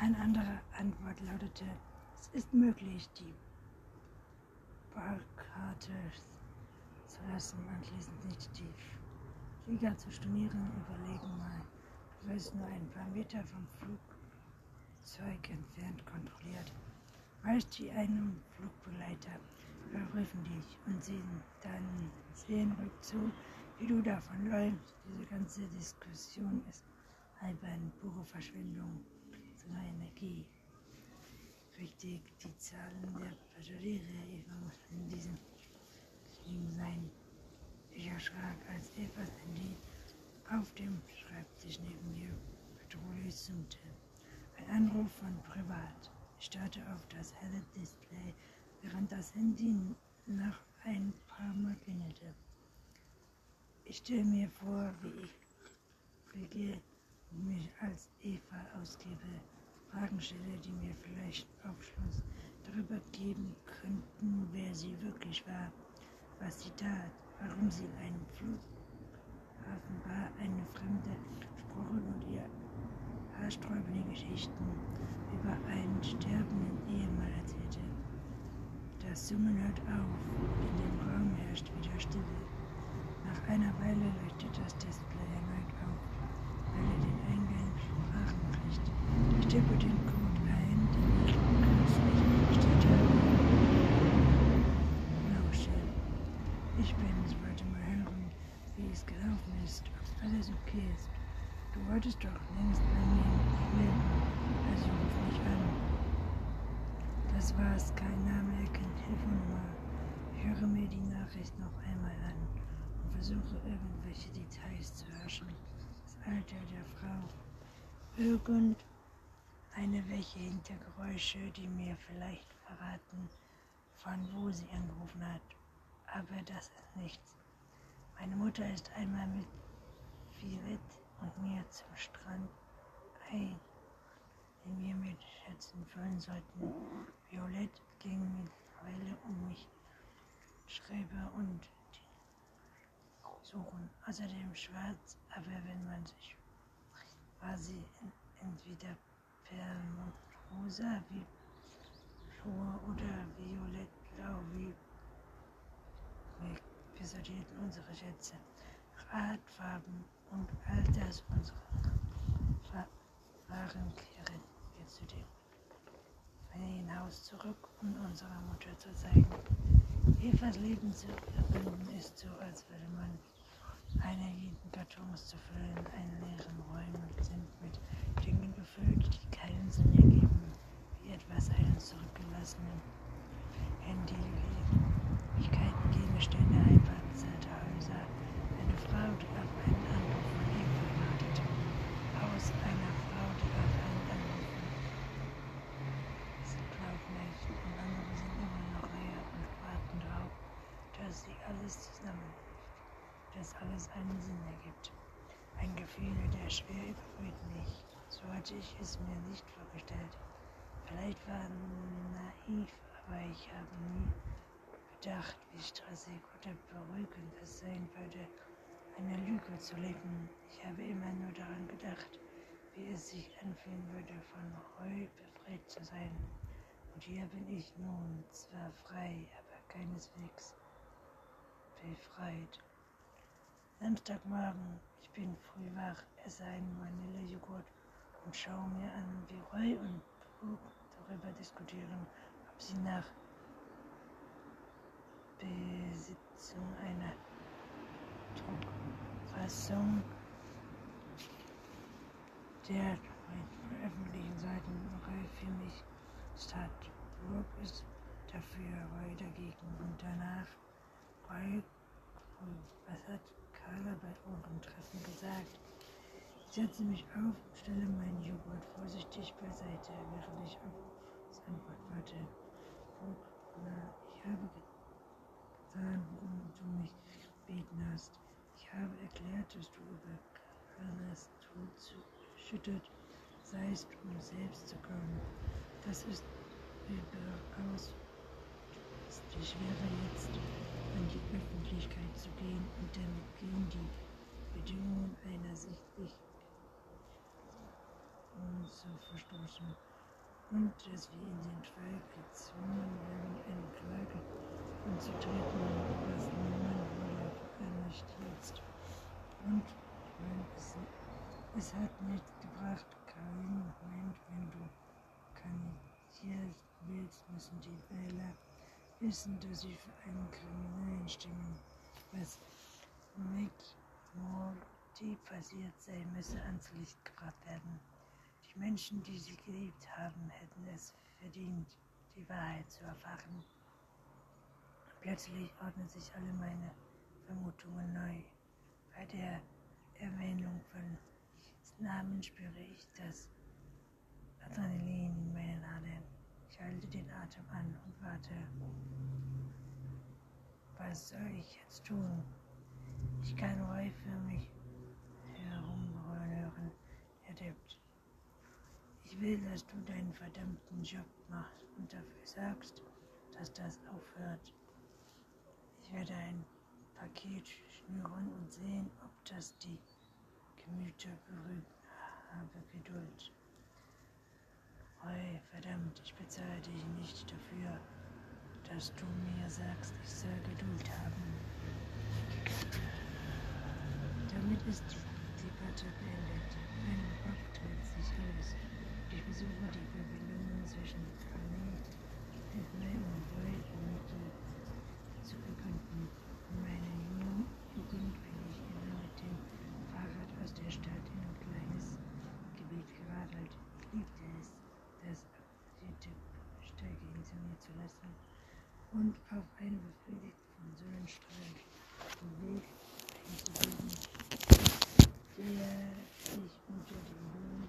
Eine andere Antwort lautete, es ist möglich, die Barkarte zu lassen, anschließend nicht die Flieger zu stornieren. Überlegen mal, du wirst nur ein paar Meter vom Flugzeug entfernt kontrolliert. Weißt du einem Flugbegleiter überprüfen dich und sehen dann sehen rückzu, wie du davon läufst. Diese ganze Diskussion ist albern, pure Verschwendung seiner Energie. Richtig, die Zahlen der Passagiere in diesem Ding sein. Ich erschrak, als Evas Handy auf dem Schreibtisch neben mir bedrohlich summte. Ein Anruf von Privat. Ich starrte auf das helle Display, während das Handy nach ein paar Mal klingelte. Ich stelle mir vor, wie ich mich als Eva ausgebe, Fragen stelle, die mir vielleicht Aufschluss darüber geben könnten, wer sie wirklich war, was sie tat, warum sie in einem Flughafen war, eine Fremde gesprochen und ihr haarsträubende Geschichten über einen sterbenden Ehemann erzählte. Das Summen hört auf in dem Raum herrscht wieder Stille. Nach einer Weile leuchtet das Display erneut auf, weil er den Eingang Sprachnachricht. Ich tippe den Code ein, den ich kürzlich bestellt habe. Lausche. Ich bin's, wollte mal hören, wie es gelaufen ist, ob alles okay ist. Du wolltest doch längst bei mir melden, also ruf mich an. Das war's, kein Name, keine Telefonnummer. Ich höre mir die Nachricht noch einmal an und versuche irgendwelche Details zu erhaschen. Das Alter der Frau. Irgendeine welche Hintergeräusche, die mir vielleicht verraten, von wo sie angerufen hat. Aber das ist nichts. Meine Mutter ist einmal mit Violet und mir zum Strand ein, den wir mit Schätzen füllen sollten. Violett ging mittlerweile um mich, Schreiber und suchen. Außerdem schwarz, aber wenn man sich sie entweder perlmutrosa wie Flur oder violettblau wie sortierten unsere Schätze. Nach Art, Farben und all das unsere waren kehren wir zu dem. Familienhaus zurück, um unserer Mutter zu zeigen. Evas Leben zu verbinden ist so, als würde man eine jeden Kartons zu füllen, einen leeren Räumen sind mit Dingen gefüllt, die keinen Sinn ergeben, wie etwas einen zurückgelassenen Handy, Fähigkeiten, Gegenstände, Einparkzeit, Häuser, eine Frau, die auf einen Anruf von Eva wartet, Haus einer Frau, die auf einen Anruf Sie glaubt nicht und andere sind immer noch hier und warten darauf, dass sie alles zusammen, dass alles einen Sinn ergibt. Ein Gefühl, der schwer überbrüht mich. So hatte ich es mir nicht vorgestellt. Vielleicht war naiv, aber ich habe nie gedacht, wie stressig oder beruhigend es sein würde, eine Lüge zu leben. Ich habe immer nur daran gedacht, wie es sich anfühlen würde, von Heu befreit zu sein. Und hier bin ich nun zwar frei, aber keineswegs befreit. Samstagmorgen, ich bin früh wach, esse einen Vanillejoghurt und schaue mir an, wie Roy und Brooke darüber diskutieren, ob sie nach Besitzung einer Druckfassung der öffentlichen Seiten für mich statt. Brooke ist dafür, Roy dagegen und danach Roy, was hat Carla bei eurem Treffen gesagt? Ich setze mich auf, stelle meinen Joghurt vorsichtig beiseite, während ich auf das Antwort warte. Na, ich habe getan, worum du mich gebeten hast. Ich habe erklärt, dass du über Carlas Tod geschüttet seist, um selbst zu kommen. Das ist überaus ich wäre jetzt an die Öffentlichkeit zu gehen und damit gegen die Bedingungen einer sichtlich zu verstoßen und dass wir in den Fall gezwungen werden, eine Klage anzutreten, was niemand oder nicht jetzt. Und mein, es, es hat nichts gebracht, kein Moment, wenn du kandidieren willst, müssen die Wähler wissen, dass sie für einen Kriminellen stimmen. Was mit Morty passiert sei, müsse ans Licht gebracht werden. Die Menschen, die sie geliebt haben, hätten es verdient, die Wahrheit zu erfahren. Plötzlich ordnen sich alle meine Vermutungen neu. Bei der Erwähnung von Namen spüre ich das Adrenalin in meinen Adern. Ich halte den Atem an und warte. Was soll ich jetzt tun? Ich kann Roy für mich herumrollen hören. Er tippt. Ich will, dass du deinen verdammten Job machst und dafür sagst, dass das aufhört. Ich werde ein Paket schnüren und sehen, ob das die Gemüter berührt. Habe Geduld. Roy, verdammt, ich bezahle dich nicht dafür, dass du mir sagst, ich soll Geduld haben. Damit ist die Debatte beendet. Mein Kopf dreht sich alles. Ich versuche die Verbindungen zwischen Planet, Edmund und Roy und zu begründen. In meiner Jugend bin ich immer mit dem Fahrrad aus der Stadt in ein kleines Gebiet geradelt. Ich liebte es, das absolute Strecke hinter mir zu lassen. Und auf eine befriedigt von den Weg einzugeben, der sich unter den Blumen